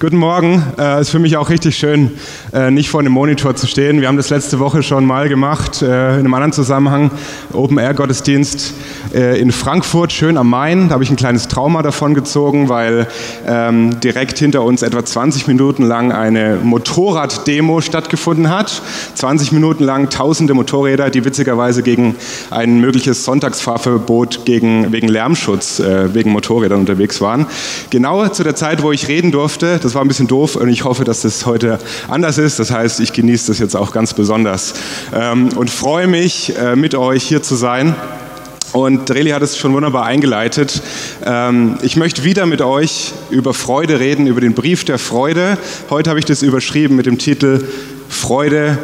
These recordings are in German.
Guten Morgen. Es äh, ist für mich auch richtig schön, äh, nicht vor einem Monitor zu stehen. Wir haben das letzte Woche schon mal gemacht, äh, in einem anderen Zusammenhang. Open Air Gottesdienst äh, in Frankfurt, schön am Main. Da habe ich ein kleines Trauma davon gezogen, weil ähm, direkt hinter uns etwa 20 Minuten lang eine Motorraddemo stattgefunden hat. 20 Minuten lang tausende Motorräder, die witzigerweise gegen ein mögliches Sonntagsfahrverbot gegen, wegen Lärmschutz, äh, wegen Motorrädern unterwegs waren. Genau zu der Zeit, wo ich reden durfte, das war ein bisschen doof und ich hoffe, dass das heute anders ist. Das heißt, ich genieße das jetzt auch ganz besonders ähm, und freue mich, äh, mit euch hier zu sein. Und Dreli hat es schon wunderbar eingeleitet. Ähm, ich möchte wieder mit euch über Freude reden, über den Brief der Freude. Heute habe ich das überschrieben mit dem Titel Freude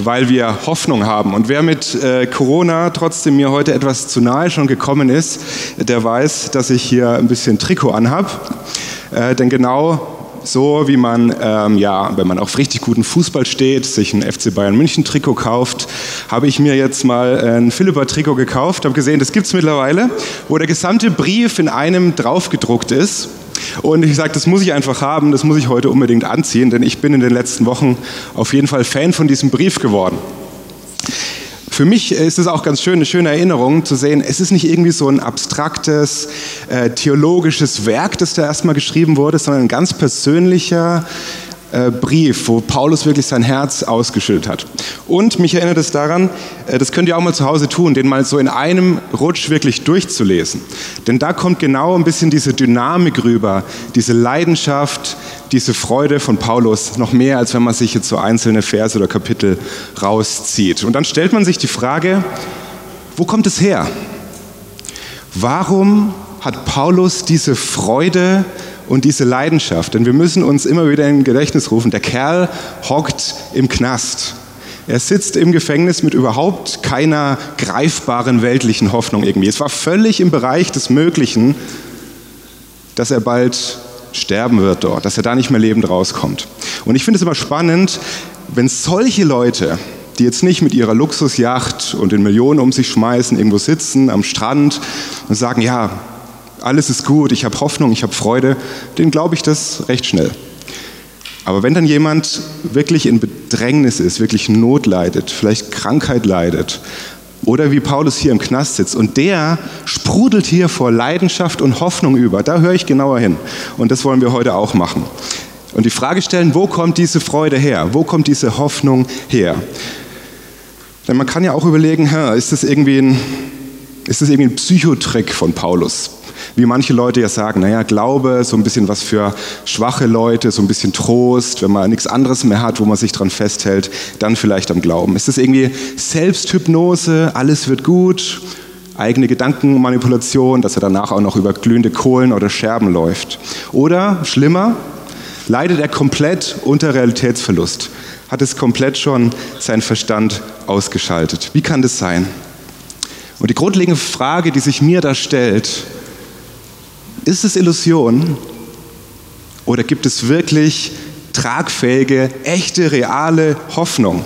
weil wir Hoffnung haben. Und wer mit äh, Corona trotzdem mir heute etwas zu nahe schon gekommen ist, der weiß, dass ich hier ein bisschen Trikot anhab. Äh, denn genau so wie man, ähm, ja, wenn man auf richtig guten Fußball steht, sich ein FC Bayern München Trikot kauft, habe ich mir jetzt mal ein Philippa Trikot gekauft, habe gesehen, das gibt es mittlerweile, wo der gesamte Brief in einem draufgedruckt ist. Und ich sage, das muss ich einfach haben, das muss ich heute unbedingt anziehen, denn ich bin in den letzten Wochen auf jeden Fall Fan von diesem Brief geworden. Für mich ist es auch ganz schön, eine schöne Erinnerung zu sehen, es ist nicht irgendwie so ein abstraktes, äh, theologisches Werk, das da erstmal geschrieben wurde, sondern ein ganz persönlicher, äh, Brief, wo Paulus wirklich sein Herz ausgeschüttet hat. Und mich erinnert es daran, äh, das könnt ihr auch mal zu Hause tun, den mal so in einem Rutsch wirklich durchzulesen. Denn da kommt genau ein bisschen diese Dynamik rüber, diese Leidenschaft, diese Freude von Paulus, noch mehr, als wenn man sich jetzt so einzelne Verse oder Kapitel rauszieht. Und dann stellt man sich die Frage, wo kommt es her? Warum hat Paulus diese Freude und diese Leidenschaft. Denn wir müssen uns immer wieder in Gedächtnis rufen, der Kerl hockt im Knast. Er sitzt im Gefängnis mit überhaupt keiner greifbaren weltlichen Hoffnung irgendwie. Es war völlig im Bereich des Möglichen, dass er bald sterben wird dort, dass er da nicht mehr lebend rauskommt. Und ich finde es immer spannend, wenn solche Leute, die jetzt nicht mit ihrer Luxusjacht und den Millionen um sich schmeißen, irgendwo sitzen am Strand und sagen, ja, alles ist gut, ich habe Hoffnung, ich habe Freude, den glaube ich das recht schnell. Aber wenn dann jemand wirklich in Bedrängnis ist, wirklich Not leidet, vielleicht Krankheit leidet, oder wie Paulus hier im Knast sitzt und der sprudelt hier vor Leidenschaft und Hoffnung über, da höre ich genauer hin. Und das wollen wir heute auch machen. Und die Frage stellen, wo kommt diese Freude her? Wo kommt diese Hoffnung her? Denn man kann ja auch überlegen, ist das irgendwie ein, ist das irgendwie ein Psychotrick von Paulus? Wie manche Leute ja sagen, naja, Glaube, so ein bisschen was für schwache Leute, so ein bisschen Trost, wenn man nichts anderes mehr hat, wo man sich dran festhält, dann vielleicht am Glauben. Ist das irgendwie Selbsthypnose, alles wird gut, eigene Gedankenmanipulation, dass er danach auch noch über glühende Kohlen oder Scherben läuft? Oder, schlimmer, leidet er komplett unter Realitätsverlust? Hat es komplett schon seinen Verstand ausgeschaltet? Wie kann das sein? Und die grundlegende Frage, die sich mir da stellt, ist es Illusion oder gibt es wirklich tragfähige, echte, reale Hoffnung?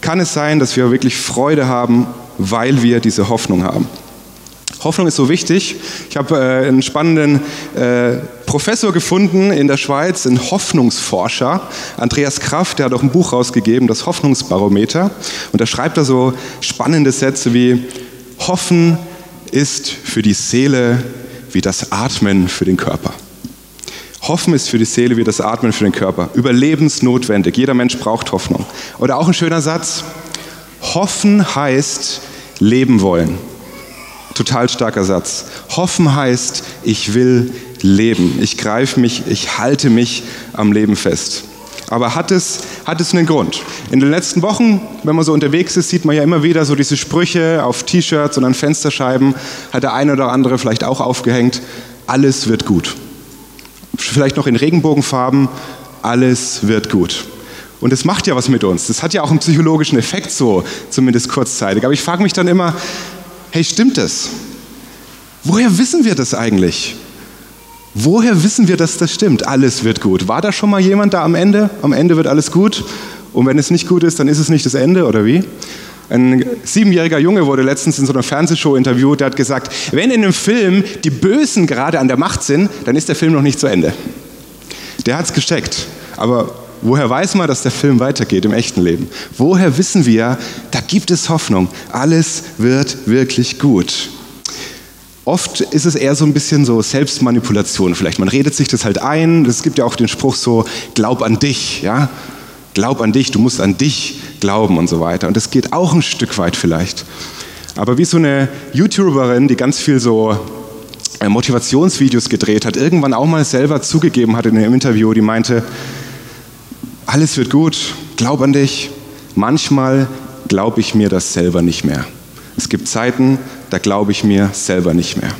Kann es sein, dass wir wirklich Freude haben, weil wir diese Hoffnung haben? Hoffnung ist so wichtig. Ich habe äh, einen spannenden äh, Professor gefunden in der Schweiz, einen Hoffnungsforscher, Andreas Kraft, der hat auch ein Buch rausgegeben, das Hoffnungsbarometer. Und da schreibt er so spannende Sätze wie, Hoffen ist für die Seele wie das Atmen für den Körper. Hoffen ist für die Seele wie das Atmen für den Körper. Überlebensnotwendig. Jeder Mensch braucht Hoffnung. Oder auch ein schöner Satz. Hoffen heißt leben wollen. Total starker Satz. Hoffen heißt, ich will leben. Ich greife mich, ich halte mich am Leben fest. Aber hat es, hat es einen Grund? In den letzten Wochen, wenn man so unterwegs ist, sieht man ja immer wieder so diese Sprüche auf T-Shirts und an Fensterscheiben. Hat der eine oder andere vielleicht auch aufgehängt. Alles wird gut. Vielleicht noch in Regenbogenfarben. Alles wird gut. Und das macht ja was mit uns. Das hat ja auch einen psychologischen Effekt so, zumindest kurzzeitig. Aber ich frage mich dann immer, hey, stimmt das? Woher wissen wir das eigentlich? Woher wissen wir, dass das stimmt? Alles wird gut. War da schon mal jemand da am Ende? Am Ende wird alles gut. Und wenn es nicht gut ist, dann ist es nicht das Ende, oder wie? Ein siebenjähriger Junge wurde letztens in so einer Fernsehshow interviewt, der hat gesagt, wenn in einem Film die Bösen gerade an der Macht sind, dann ist der Film noch nicht zu Ende. Der hat es gesteckt. Aber woher weiß man, dass der Film weitergeht im echten Leben? Woher wissen wir, da gibt es Hoffnung. Alles wird wirklich gut. Oft ist es eher so ein bisschen so Selbstmanipulation vielleicht. Man redet sich das halt ein. Es gibt ja auch den Spruch so, glaub an dich, ja? Glaub an dich, du musst an dich glauben und so weiter. Und das geht auch ein Stück weit vielleicht. Aber wie so eine YouTuberin, die ganz viel so äh, Motivationsvideos gedreht hat, irgendwann auch mal selber zugegeben hat in einem Interview, die meinte, alles wird gut, glaub an dich. Manchmal glaube ich mir das selber nicht mehr. Es gibt Zeiten, da glaube ich mir selber nicht mehr.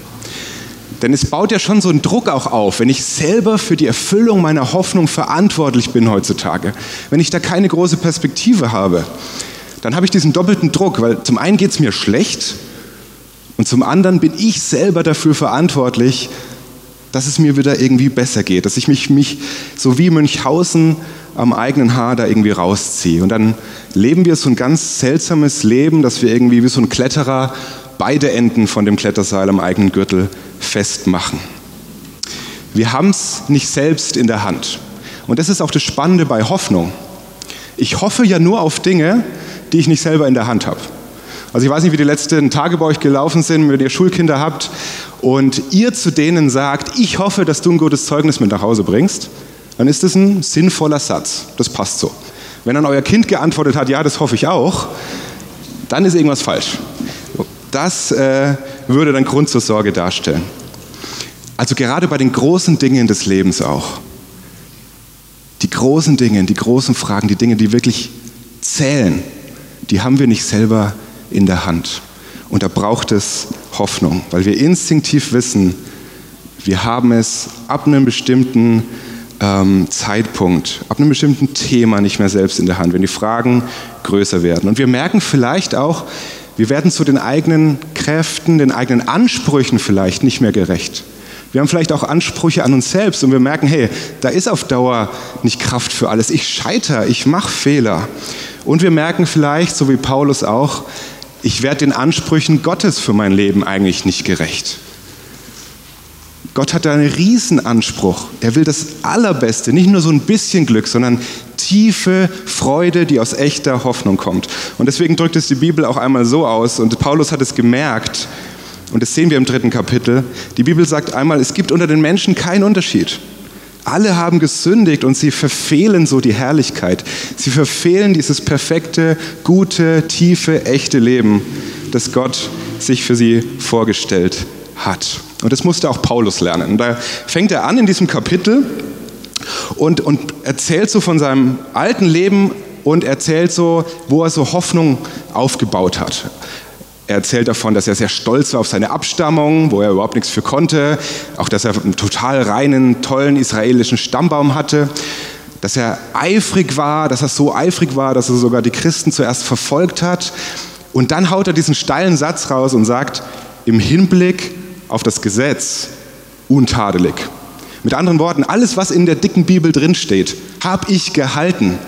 Denn es baut ja schon so einen Druck auch auf, wenn ich selber für die Erfüllung meiner Hoffnung verantwortlich bin heutzutage. Wenn ich da keine große Perspektive habe, dann habe ich diesen doppelten Druck, weil zum einen geht es mir schlecht und zum anderen bin ich selber dafür verantwortlich, dass es mir wieder irgendwie besser geht, dass ich mich, mich so wie Münchhausen am eigenen Haar da irgendwie rausziehe. Und dann leben wir so ein ganz seltsames Leben, dass wir irgendwie wie so ein Kletterer beide Enden von dem Kletterseil am eigenen Gürtel festmachen. Wir haben es nicht selbst in der Hand. Und das ist auch das Spannende bei Hoffnung. Ich hoffe ja nur auf Dinge, die ich nicht selber in der Hand habe. Also ich weiß nicht, wie die letzten Tage bei euch gelaufen sind, wenn ihr Schulkinder habt und ihr zu denen sagt, ich hoffe, dass du ein gutes Zeugnis mit nach Hause bringst, dann ist das ein sinnvoller Satz. Das passt so. Wenn dann euer Kind geantwortet hat, ja, das hoffe ich auch, dann ist irgendwas falsch. Das äh, würde dann Grund zur Sorge darstellen. Also gerade bei den großen Dingen des Lebens auch. Die großen Dinge, die großen Fragen, die Dinge, die wirklich zählen, die haben wir nicht selber in der Hand. Und da braucht es Hoffnung, weil wir instinktiv wissen, wir haben es ab einem bestimmten ähm, Zeitpunkt, ab einem bestimmten Thema nicht mehr selbst in der Hand, wenn die Fragen größer werden. Und wir merken vielleicht auch, wir werden zu den eigenen Kräften, den eigenen Ansprüchen vielleicht nicht mehr gerecht. Wir haben vielleicht auch Ansprüche an uns selbst und wir merken, hey, da ist auf Dauer nicht Kraft für alles. Ich scheitere, ich mache Fehler. Und wir merken vielleicht, so wie Paulus auch, ich werde den Ansprüchen Gottes für mein Leben eigentlich nicht gerecht. Gott hat da einen Riesenanspruch. Er will das Allerbeste, nicht nur so ein bisschen Glück, sondern tiefe Freude, die aus echter Hoffnung kommt. Und deswegen drückt es die Bibel auch einmal so aus, und Paulus hat es gemerkt, und das sehen wir im dritten Kapitel. Die Bibel sagt einmal, es gibt unter den Menschen keinen Unterschied. Alle haben gesündigt und sie verfehlen so die Herrlichkeit. Sie verfehlen dieses perfekte, gute, tiefe, echte Leben, das Gott sich für sie vorgestellt hat. Und das musste auch Paulus lernen. Und da fängt er an in diesem Kapitel und, und erzählt so von seinem alten Leben und erzählt so, wo er so Hoffnung aufgebaut hat. Er erzählt davon, dass er sehr stolz war auf seine Abstammung, wo er überhaupt nichts für konnte. Auch, dass er einen total reinen, tollen israelischen Stammbaum hatte. Dass er eifrig war, dass er so eifrig war, dass er sogar die Christen zuerst verfolgt hat. Und dann haut er diesen steilen Satz raus und sagt, im Hinblick auf das Gesetz untadelig. Mit anderen Worten, alles, was in der dicken Bibel drinsteht, habe ich gehalten.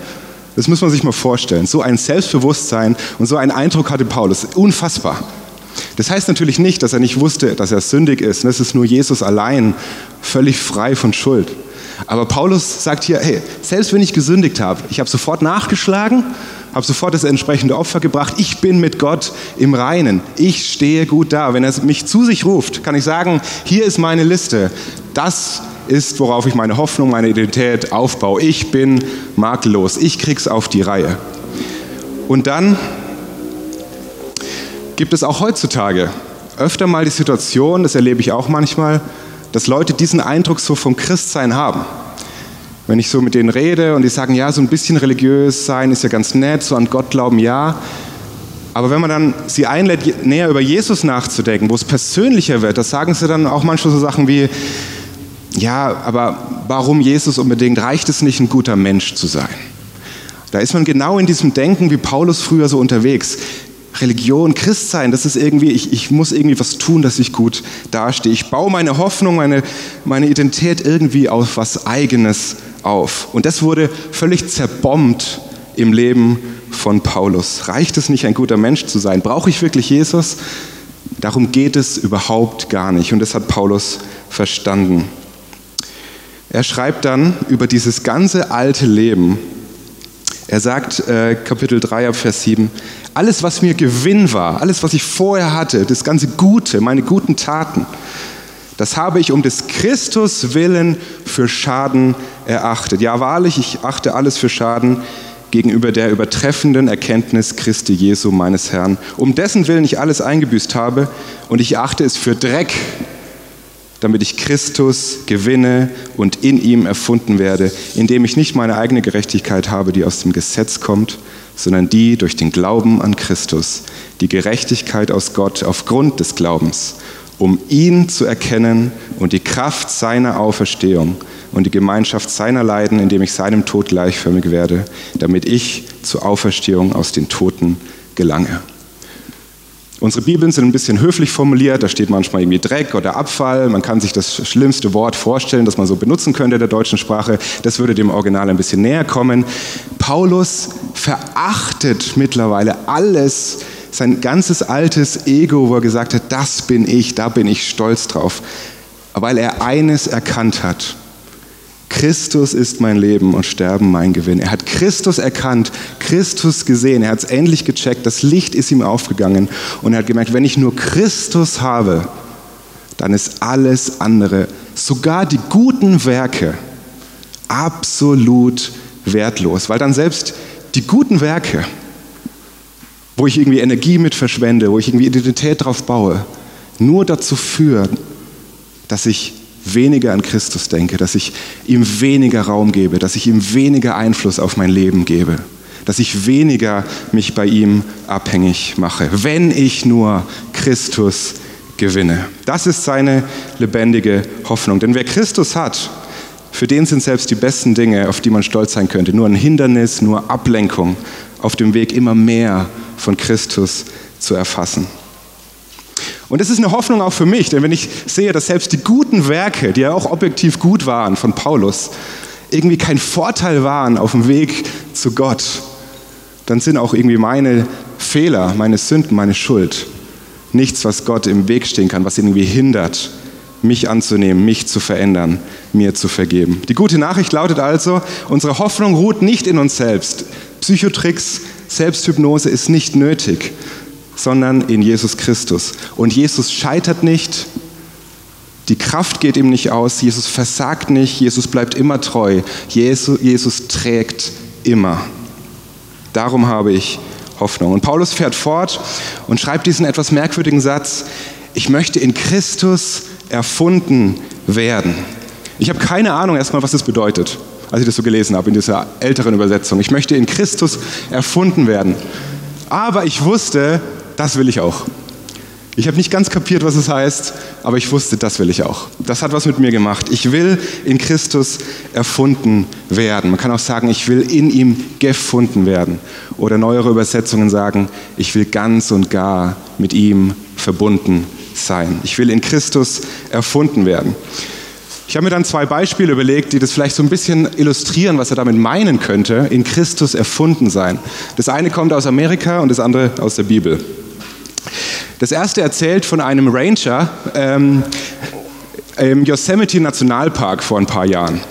Das muss man sich mal vorstellen. So ein Selbstbewusstsein und so ein Eindruck hatte Paulus. Unfassbar. Das heißt natürlich nicht, dass er nicht wusste, dass er sündig ist. Das ist nur Jesus allein, völlig frei von Schuld. Aber Paulus sagt hier, hey, selbst wenn ich gesündigt habe, ich habe sofort nachgeschlagen habe sofort das entsprechende Opfer gebracht. Ich bin mit Gott im Reinen. Ich stehe gut da. Wenn er mich zu sich ruft, kann ich sagen, hier ist meine Liste. Das ist, worauf ich meine Hoffnung, meine Identität aufbaue. Ich bin makellos. Ich krieg's auf die Reihe. Und dann gibt es auch heutzutage öfter mal die Situation, das erlebe ich auch manchmal, dass Leute diesen Eindruck so vom Christsein haben. Wenn ich so mit denen rede und die sagen, ja, so ein bisschen religiös sein ist ja ganz nett, so an Gott glauben, ja. Aber wenn man dann sie einlädt, näher über Jesus nachzudenken, wo es persönlicher wird, da sagen sie dann auch manchmal so Sachen wie, ja, aber warum Jesus unbedingt? Reicht es nicht, ein guter Mensch zu sein? Da ist man genau in diesem Denken wie Paulus früher so unterwegs. Religion, Christsein, das ist irgendwie, ich, ich muss irgendwie was tun, dass ich gut dastehe. Ich baue meine Hoffnung, meine, meine Identität irgendwie auf was Eigenes auf. Und das wurde völlig zerbombt im Leben von Paulus. Reicht es nicht, ein guter Mensch zu sein? Brauche ich wirklich Jesus? Darum geht es überhaupt gar nicht. Und das hat Paulus verstanden. Er schreibt dann über dieses ganze alte Leben, er sagt, äh, Kapitel 3 ab Vers 7, alles, was mir Gewinn war, alles, was ich vorher hatte, das ganze Gute, meine guten Taten, das habe ich um des Christus willen für Schaden erachtet. Ja, wahrlich, ich achte alles für Schaden gegenüber der übertreffenden Erkenntnis Christi Jesu, meines Herrn, um dessen Willen ich alles eingebüßt habe, und ich achte es für Dreck, damit ich Christus gewinne und in ihm erfunden werde, indem ich nicht meine eigene Gerechtigkeit habe, die aus dem Gesetz kommt, sondern die durch den Glauben an Christus, die Gerechtigkeit aus Gott aufgrund des Glaubens, um ihn zu erkennen und die Kraft seiner Auferstehung und die Gemeinschaft seiner Leiden, indem ich seinem Tod gleichförmig werde, damit ich zur Auferstehung aus den Toten gelange. Unsere Bibeln sind ein bisschen höflich formuliert, da steht manchmal irgendwie Dreck oder Abfall. Man kann sich das schlimmste Wort vorstellen, das man so benutzen könnte in der deutschen Sprache. Das würde dem Original ein bisschen näher kommen. Paulus verachtet mittlerweile alles, sein ganzes altes Ego, wo er gesagt hat, das bin ich, da bin ich stolz drauf. Weil er eines erkannt hat, Christus ist mein Leben und Sterben mein Gewinn. Er hat Christus erkannt, Christus gesehen, er hat es endlich gecheckt, das Licht ist ihm aufgegangen und er hat gemerkt, wenn ich nur Christus habe, dann ist alles andere, sogar die guten Werke, absolut wertlos, weil dann selbst die guten Werke, wo ich irgendwie Energie mit verschwende, wo ich irgendwie Identität drauf baue, nur dazu führen, dass ich weniger an Christus denke, dass ich ihm weniger Raum gebe, dass ich ihm weniger Einfluss auf mein Leben gebe, dass ich weniger mich bei ihm abhängig mache, wenn ich nur Christus gewinne. Das ist seine lebendige Hoffnung. Denn wer Christus hat, für den sind selbst die besten Dinge, auf die man stolz sein könnte, nur ein Hindernis, nur Ablenkung auf dem Weg immer mehr von Christus zu erfassen. Und das ist eine Hoffnung auch für mich, denn wenn ich sehe, dass selbst die guten Werke, die ja auch objektiv gut waren von Paulus, irgendwie kein Vorteil waren auf dem Weg zu Gott, dann sind auch irgendwie meine Fehler, meine Sünden, meine Schuld nichts, was Gott im Weg stehen kann, was ihn irgendwie hindert, mich anzunehmen, mich zu verändern, mir zu vergeben. Die gute Nachricht lautet also, unsere Hoffnung ruht nicht in uns selbst. Psychotricks, Selbsthypnose ist nicht nötig, sondern in Jesus Christus. Und Jesus scheitert nicht, die Kraft geht ihm nicht aus, Jesus versagt nicht, Jesus bleibt immer treu, Jesus, Jesus trägt immer. Darum habe ich Hoffnung. Und Paulus fährt fort und schreibt diesen etwas merkwürdigen Satz, ich möchte in Christus erfunden werden. Ich habe keine Ahnung erstmal, was das bedeutet, als ich das so gelesen habe in dieser älteren Übersetzung. Ich möchte in Christus erfunden werden. Aber ich wusste, das will ich auch. Ich habe nicht ganz kapiert, was es heißt, aber ich wusste, das will ich auch. Das hat was mit mir gemacht. Ich will in Christus erfunden werden. Man kann auch sagen, ich will in ihm gefunden werden. Oder neuere Übersetzungen sagen, ich will ganz und gar mit ihm verbunden sein. Ich will in Christus erfunden werden. Ich habe mir dann zwei Beispiele überlegt, die das vielleicht so ein bisschen illustrieren, was er damit meinen könnte, in Christus erfunden sein. Das eine kommt aus Amerika und das andere aus der Bibel. Das erste erzählt von einem Ranger ähm, im Yosemite Nationalpark vor ein paar Jahren.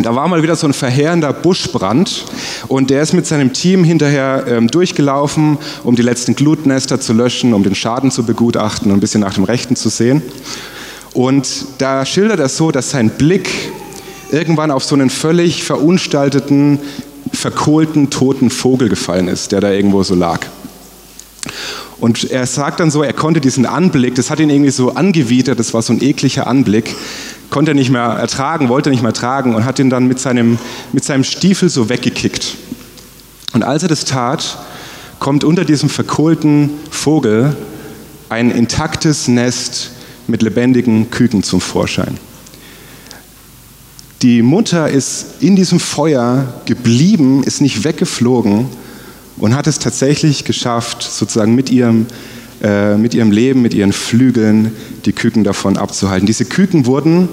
Da war mal wieder so ein verheerender Buschbrand und der ist mit seinem Team hinterher ähm, durchgelaufen, um die letzten Glutnester zu löschen, um den Schaden zu begutachten und ein bisschen nach dem Rechten zu sehen. Und da schildert er so, dass sein Blick irgendwann auf so einen völlig verunstalteten, verkohlten, toten Vogel gefallen ist, der da irgendwo so lag. Und er sagt dann so, er konnte diesen Anblick, das hat ihn irgendwie so angewidert, das war so ein ekliger Anblick, konnte er nicht mehr ertragen, wollte nicht mehr tragen und hat ihn dann mit seinem, mit seinem Stiefel so weggekickt. Und als er das tat, kommt unter diesem verkohlten Vogel ein intaktes Nest mit lebendigen Küken zum Vorschein. Die Mutter ist in diesem Feuer geblieben, ist nicht weggeflogen, und hat es tatsächlich geschafft, sozusagen mit ihrem, äh, mit ihrem Leben, mit ihren Flügeln die Küken davon abzuhalten. Diese Küken wurden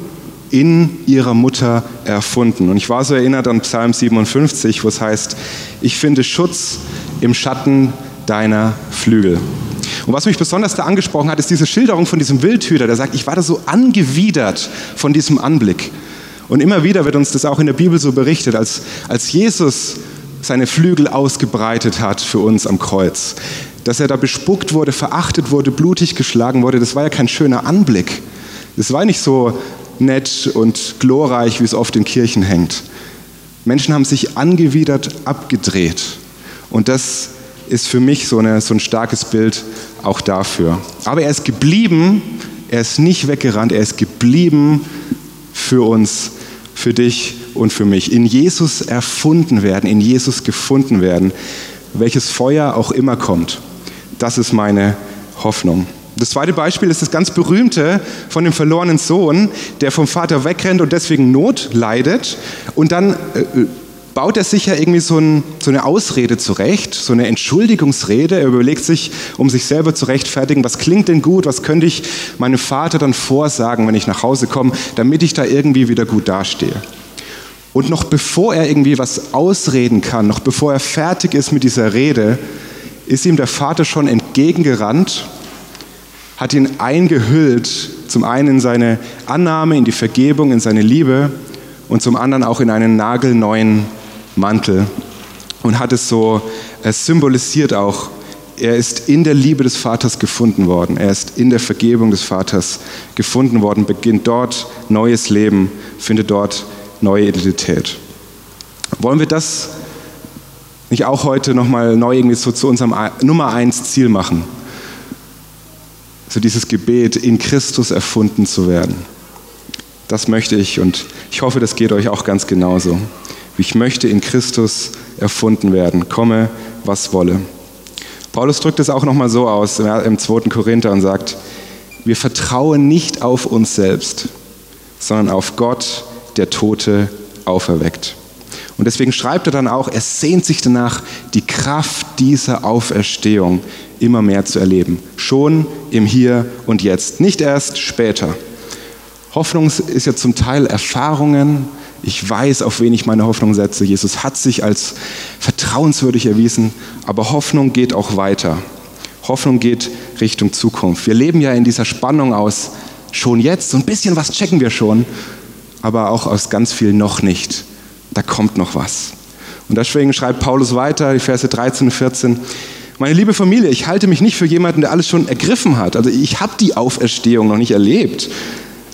in ihrer Mutter erfunden. Und ich war so erinnert an Psalm 57, wo es heißt, ich finde Schutz im Schatten deiner Flügel. Und was mich besonders da angesprochen hat, ist diese Schilderung von diesem Wildhüter, der sagt, ich war da so angewidert von diesem Anblick. Und immer wieder wird uns das auch in der Bibel so berichtet, als, als Jesus seine Flügel ausgebreitet hat für uns am Kreuz. Dass er da bespuckt wurde, verachtet wurde, blutig geschlagen wurde, das war ja kein schöner Anblick. Das war nicht so nett und glorreich, wie es oft in Kirchen hängt. Menschen haben sich angewidert abgedreht. Und das ist für mich so, eine, so ein starkes Bild auch dafür. Aber er ist geblieben, er ist nicht weggerannt, er ist geblieben für uns, für dich und für mich. In Jesus erfunden werden, in Jesus gefunden werden, welches Feuer auch immer kommt. Das ist meine Hoffnung. Das zweite Beispiel ist das ganz berühmte von dem verlorenen Sohn, der vom Vater wegrennt und deswegen Not leidet und dann äh, baut er sich ja irgendwie so, ein, so, eine Ausrede zurecht, so eine Entschuldigungsrede. Er überlegt sich, um sich selber zu rechtfertigen, was klingt denn gut, was könnte ich meinem Vater dann vorsagen, wenn ich nach Hause komme, damit ich da irgendwie wieder gut dastehe. Und noch bevor er irgendwie was ausreden kann, noch bevor er fertig ist mit dieser Rede, ist ihm der Vater schon entgegengerannt, hat ihn eingehüllt, zum einen in seine Annahme, in die Vergebung, in seine Liebe und zum anderen auch in einen nagelneuen Mantel und hat es so es symbolisiert auch, er ist in der Liebe des Vaters gefunden worden, er ist in der Vergebung des Vaters gefunden worden, beginnt dort neues Leben, findet dort neue Identität. Wollen wir das nicht auch heute nochmal neu irgendwie so zu unserem Nummer eins Ziel machen? So dieses Gebet, in Christus erfunden zu werden. Das möchte ich und ich hoffe, das geht euch auch ganz genauso. Ich möchte in Christus erfunden werden, komme, was wolle. Paulus drückt es auch nochmal so aus im 2. Korinther und sagt, wir vertrauen nicht auf uns selbst, sondern auf Gott, der Tote auferweckt. Und deswegen schreibt er dann auch, er sehnt sich danach, die Kraft dieser Auferstehung immer mehr zu erleben. Schon im Hier und Jetzt, nicht erst später. Hoffnung ist ja zum Teil Erfahrungen, ich weiß, auf wen ich meine Hoffnung setze. Jesus hat sich als vertrauenswürdig erwiesen, aber Hoffnung geht auch weiter. Hoffnung geht Richtung Zukunft. Wir leben ja in dieser Spannung aus schon jetzt, so ein bisschen was checken wir schon, aber auch aus ganz viel noch nicht. Da kommt noch was. Und deswegen schreibt Paulus weiter, die Verse 13 und 14, meine liebe Familie, ich halte mich nicht für jemanden, der alles schon ergriffen hat. Also ich habe die Auferstehung noch nicht erlebt.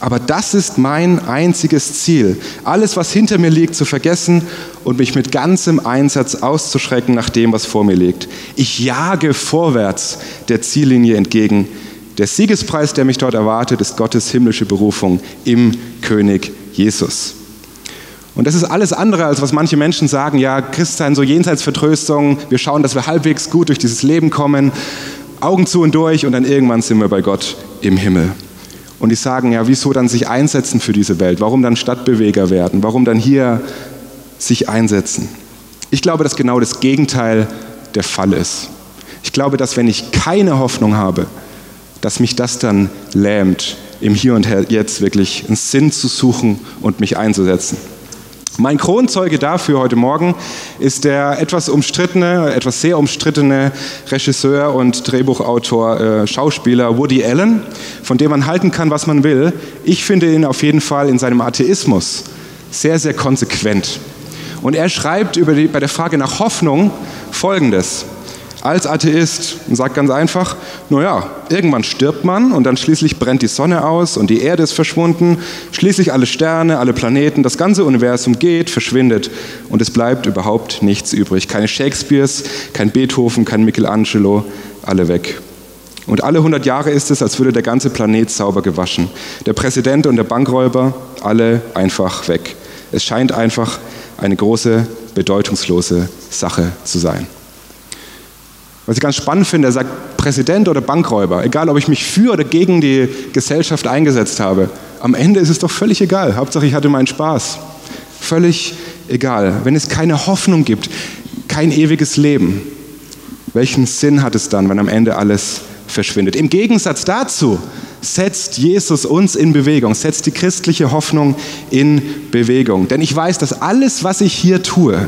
Aber das ist mein einziges Ziel, alles, was hinter mir liegt, zu vergessen und mich mit ganzem Einsatz auszuschrecken nach dem, was vor mir liegt. Ich jage vorwärts der Ziellinie entgegen. Der Siegespreis, der mich dort erwartet, ist Gottes himmlische Berufung im König Jesus. Und das ist alles andere, als was manche Menschen sagen, ja, Christsein, so Jenseitsvertröstung, wir schauen, dass wir halbwegs gut durch dieses Leben kommen, Augen zu und durch und dann irgendwann sind wir bei Gott im Himmel. Und die sagen, ja, wieso dann sich einsetzen für diese Welt? Warum dann Stadtbeweger werden? Warum dann hier sich einsetzen? Ich glaube, dass genau das Gegenteil der Fall ist. Ich glaube, dass wenn ich keine Hoffnung habe, dass mich das dann lähmt, im Hier und Jetzt wirklich einen Sinn zu suchen und mich einzusetzen. Mein Kronzeuge dafür heute Morgen ist der etwas umstrittene, etwas sehr umstrittene Regisseur und Drehbuchautor, äh, Schauspieler Woody Allen, von dem man halten kann, was man will. Ich finde ihn auf jeden Fall in seinem Atheismus sehr, sehr konsequent. Und er schreibt die, bei der Frage nach Hoffnung Folgendes als Atheist und sagt ganz einfach, naja, irgendwann stirbt man und dann schließlich brennt die Sonne aus und die Erde ist verschwunden, schließlich alle Sterne, alle Planeten, das ganze Universum geht, verschwindet und es bleibt überhaupt nichts übrig. Keine Shakespeares, kein Beethoven, kein Michelangelo, alle weg. Und alle 100 Jahre ist es, als würde der ganze Planet sauber gewaschen. Der Präsident und der Bankräuber, alle einfach weg. Es scheint einfach eine große, bedeutungslose Sache zu sein. Was ich ganz spannend finde, er sagt Präsident oder Bankräuber, egal ob ich mich für oder gegen die Gesellschaft eingesetzt habe, am Ende ist es doch völlig egal. Hauptsache ich hatte meinen Spaß. Völlig egal. Wenn es keine Hoffnung gibt, kein ewiges Leben, welchen Sinn hat es dann, wenn am Ende alles verschwindet? Im Gegensatz dazu setzt Jesus uns in Bewegung, setzt die christliche Hoffnung in Bewegung. Denn ich weiß, dass alles, was ich hier tue,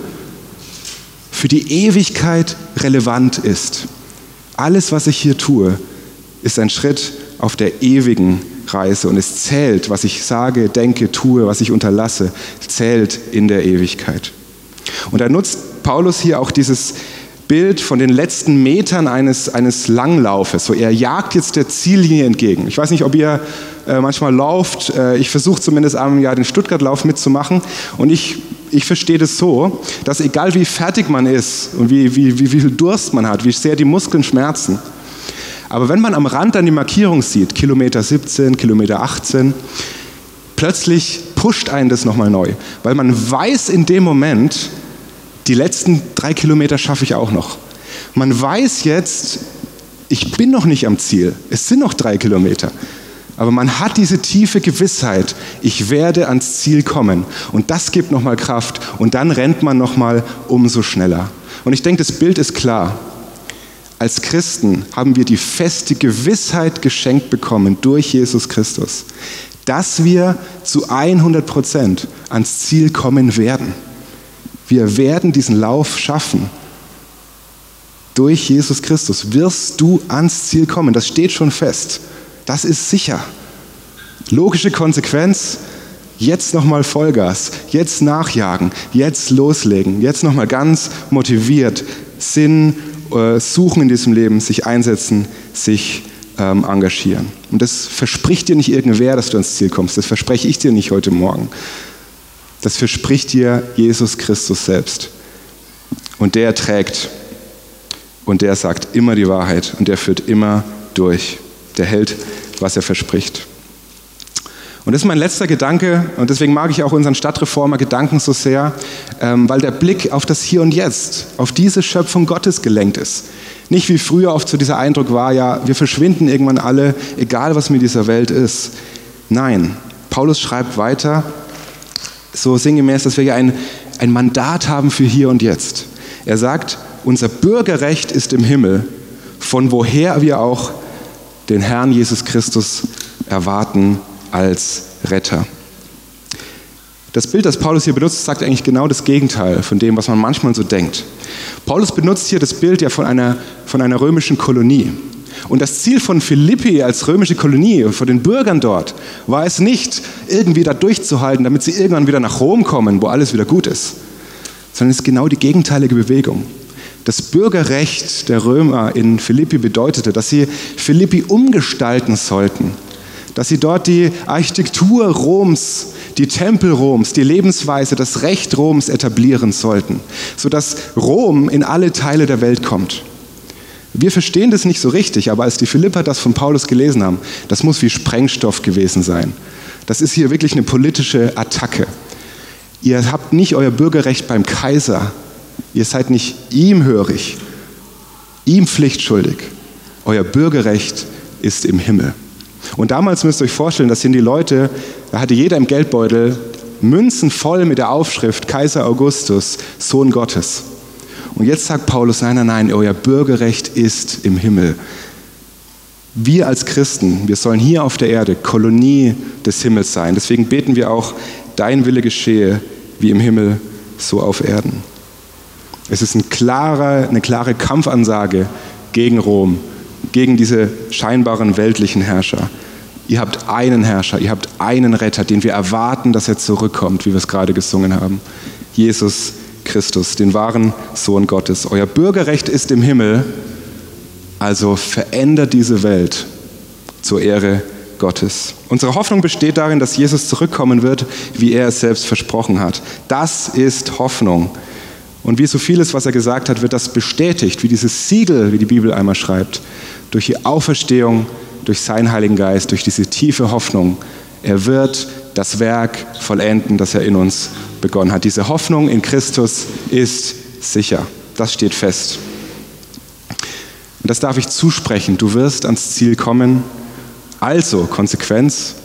für die Ewigkeit relevant ist. Alles, was ich hier tue, ist ein Schritt auf der ewigen Reise und es zählt, was ich sage, denke, tue, was ich unterlasse, zählt in der Ewigkeit. Und da nutzt Paulus hier auch dieses Bild von den letzten Metern eines, eines Langlaufes. So, er jagt jetzt der Ziellinie entgegen. Ich weiß nicht, ob ihr äh, manchmal lauft. Äh, ich versuche zumindest am Jahr den Stuttgart-Lauf mitzumachen. Und ich, ich verstehe das so, dass egal wie fertig man ist und wie, wie, wie, wie viel Durst man hat, wie sehr die Muskeln schmerzen, aber wenn man am Rand dann die Markierung sieht, Kilometer 17, Kilometer 18, plötzlich pusht einen das nochmal neu. Weil man weiß in dem Moment, die letzten drei Kilometer schaffe ich auch noch. Man weiß jetzt, ich bin noch nicht am Ziel. Es sind noch drei Kilometer. Aber man hat diese tiefe Gewissheit, ich werde ans Ziel kommen. Und das gibt nochmal Kraft. Und dann rennt man nochmal umso schneller. Und ich denke, das Bild ist klar. Als Christen haben wir die feste Gewissheit geschenkt bekommen durch Jesus Christus, dass wir zu 100 Prozent ans Ziel kommen werden. Wir werden diesen Lauf schaffen. Durch Jesus Christus wirst du ans Ziel kommen. Das steht schon fest. Das ist sicher. Logische Konsequenz, jetzt nochmal Vollgas, jetzt nachjagen, jetzt loslegen, jetzt nochmal ganz motiviert Sinn äh, suchen in diesem Leben, sich einsetzen, sich ähm, engagieren. Und das verspricht dir nicht irgendwer, dass du ans Ziel kommst. Das verspreche ich dir nicht heute Morgen. Das verspricht dir Jesus Christus selbst. Und der trägt und der sagt immer die Wahrheit und der führt immer durch. Der hält, was er verspricht. Und das ist mein letzter Gedanke und deswegen mag ich auch unseren Stadtreformer Gedanken so sehr, ähm, weil der Blick auf das Hier und Jetzt, auf diese Schöpfung Gottes gelenkt ist. Nicht wie früher oft so dieser Eindruck war, ja, wir verschwinden irgendwann alle, egal was mit dieser Welt ist. Nein, Paulus schreibt weiter, so sinngemäß, dass wir hier ein, ein Mandat haben für hier und jetzt. Er sagt, unser Bürgerrecht ist im Himmel, von woher wir auch den Herrn Jesus Christus erwarten als Retter. Das Bild, das Paulus hier benutzt, sagt eigentlich genau das Gegenteil von dem, was man manchmal so denkt. Paulus benutzt hier das Bild ja von einer, von einer römischen Kolonie. Und das Ziel von Philippi als römische Kolonie und von den Bürgern dort war es nicht, irgendwie da durchzuhalten, damit sie irgendwann wieder nach Rom kommen, wo alles wieder gut ist, sondern es ist genau die gegenteilige Bewegung. Das Bürgerrecht der Römer in Philippi bedeutete, dass sie Philippi umgestalten sollten, dass sie dort die Architektur Roms, die Tempel Roms, die Lebensweise, das Recht Roms etablieren sollten, sodass Rom in alle Teile der Welt kommt. Wir verstehen das nicht so richtig, aber als die Philipper das von Paulus gelesen haben, das muss wie Sprengstoff gewesen sein. Das ist hier wirklich eine politische Attacke. Ihr habt nicht euer Bürgerrecht beim Kaiser. Ihr seid nicht ihm hörig, ihm pflichtschuldig. Euer Bürgerrecht ist im Himmel. Und damals müsst ihr euch vorstellen, das sind die Leute, da hatte jeder im Geldbeutel Münzen voll mit der Aufschrift Kaiser Augustus, Sohn Gottes. Und jetzt sagt Paulus, nein, nein, nein, euer Bürgerrecht ist im Himmel. Wir als Christen, wir sollen hier auf der Erde Kolonie des Himmels sein. Deswegen beten wir auch, dein Wille geschehe, wie im Himmel, so auf Erden. Es ist ein klarer, eine klare Kampfansage gegen Rom, gegen diese scheinbaren weltlichen Herrscher. Ihr habt einen Herrscher, ihr habt einen Retter, den wir erwarten, dass er zurückkommt, wie wir es gerade gesungen haben. Jesus Christus, den wahren Sohn Gottes. Euer Bürgerrecht ist im Himmel, also verändert diese Welt zur Ehre Gottes. Unsere Hoffnung besteht darin, dass Jesus zurückkommen wird, wie er es selbst versprochen hat. Das ist Hoffnung. Und wie so vieles, was er gesagt hat, wird das bestätigt, wie dieses Siegel, wie die Bibel einmal schreibt, durch die Auferstehung, durch seinen Heiligen Geist, durch diese tiefe Hoffnung. Er wird das Werk vollenden, das er in uns begonnen hat. Diese Hoffnung in Christus ist sicher. Das steht fest. Und das darf ich zusprechen. Du wirst ans Ziel kommen. Also, Konsequenz,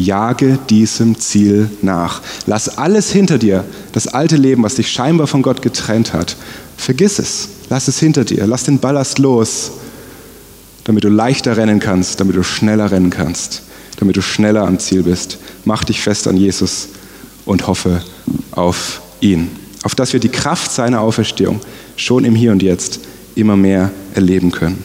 jage diesem Ziel nach. Lass alles hinter dir, das alte Leben, was dich scheinbar von Gott getrennt hat. Vergiss es. Lass es hinter dir. Lass den Ballast los, damit du leichter rennen kannst, damit du schneller rennen kannst damit du schneller am Ziel bist. Mach dich fest an Jesus und hoffe auf ihn. Auf dass wir die Kraft seiner Auferstehung schon im Hier und Jetzt immer mehr erleben können.